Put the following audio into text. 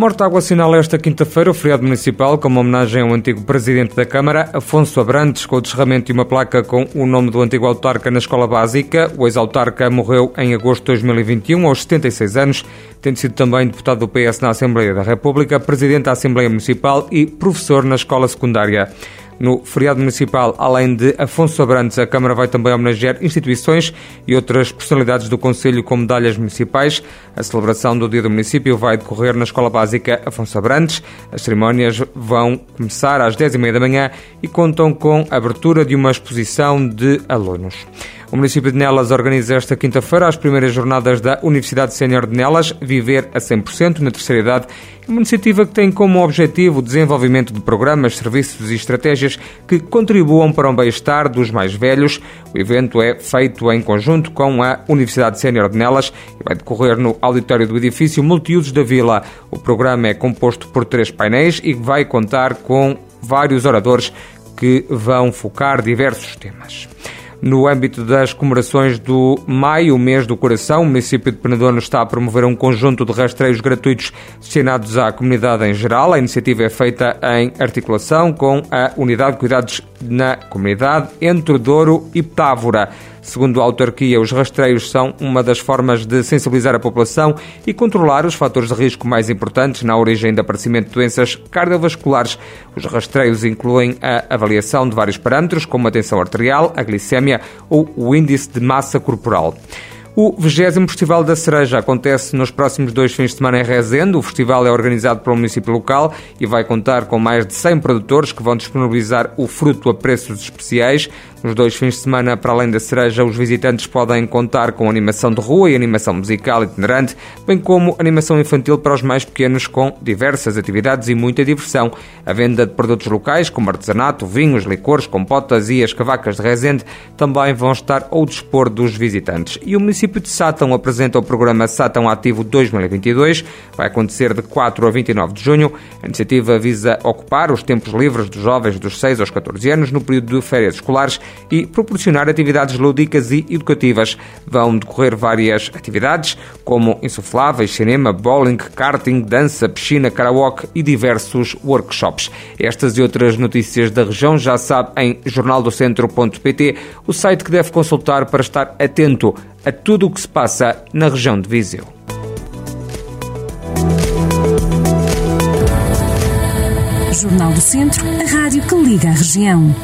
Mortágua assinala esta quinta-feira o feriado municipal como homenagem ao antigo presidente da Câmara, Afonso Abrantes, com o descerramento de uma placa com o nome do antigo autarca na escola básica. O ex-autarca morreu em agosto de 2021, aos 76 anos, tendo sido também deputado do PS na Assembleia da República, presidente da Assembleia Municipal e professor na escola secundária. No feriado municipal, além de Afonso Abrantes, a Câmara vai também homenagear instituições e outras personalidades do Conselho com medalhas municipais. A celebração do Dia do Município vai decorrer na Escola Básica Afonso Abrantes. As cerimónias vão começar às 10h30 da manhã e contam com a abertura de uma exposição de alunos. O município de Nelas organiza esta quinta-feira as primeiras jornadas da Universidade Sénior de Nelas, Viver a 100% na terceira idade, uma iniciativa que tem como objetivo o desenvolvimento de programas, serviços e estratégias que contribuam para o bem-estar dos mais velhos. O evento é feito em conjunto com a Universidade Sénior de Nelas e vai decorrer no auditório do edifício Multiusos da Vila. O programa é composto por três painéis e vai contar com vários oradores que vão focar diversos temas. No âmbito das comemorações do Maio, mês do coração, o município de Penedono está a promover um conjunto de rastreios gratuitos destinados à comunidade em geral. A iniciativa é feita em articulação com a Unidade de Cuidados na Comunidade entre Douro e Távora. Segundo a autarquia, os rastreios são uma das formas de sensibilizar a população e controlar os fatores de risco mais importantes na origem do aparecimento de doenças cardiovasculares. Os rastreios incluem a avaliação de vários parâmetros, como a tensão arterial, a glicémia ou o índice de massa corporal. O 20 Festival da Cereja acontece nos próximos dois fins de semana em Rezende. O festival é organizado pelo município local e vai contar com mais de 100 produtores que vão disponibilizar o fruto a preços especiais. Nos dois fins de semana, para além da cereja, os visitantes podem contar com animação de rua e animação musical itinerante, bem como animação infantil para os mais pequenos, com diversas atividades e muita diversão. A venda de produtos locais, como artesanato, vinhos, licores, compotas e as cavacas de Rezende, também vão estar ao dispor dos visitantes. E o município de Sátão apresenta o programa Sátão Ativo 2022. Vai acontecer de 4 a 29 de junho. A iniciativa visa ocupar os tempos livres dos jovens dos 6 aos 14 anos no período de férias escolares e proporcionar atividades lúdicas e educativas. Vão decorrer várias atividades, como insufláveis, cinema, bowling, karting, dança, piscina, karaoke e diversos workshops. Estas e outras notícias da região já sabe em jornaldocentro.pt, o site que deve consultar para estar atento a tudo o que se passa na região de Viseu. Jornal do Centro, a rádio que liga a região.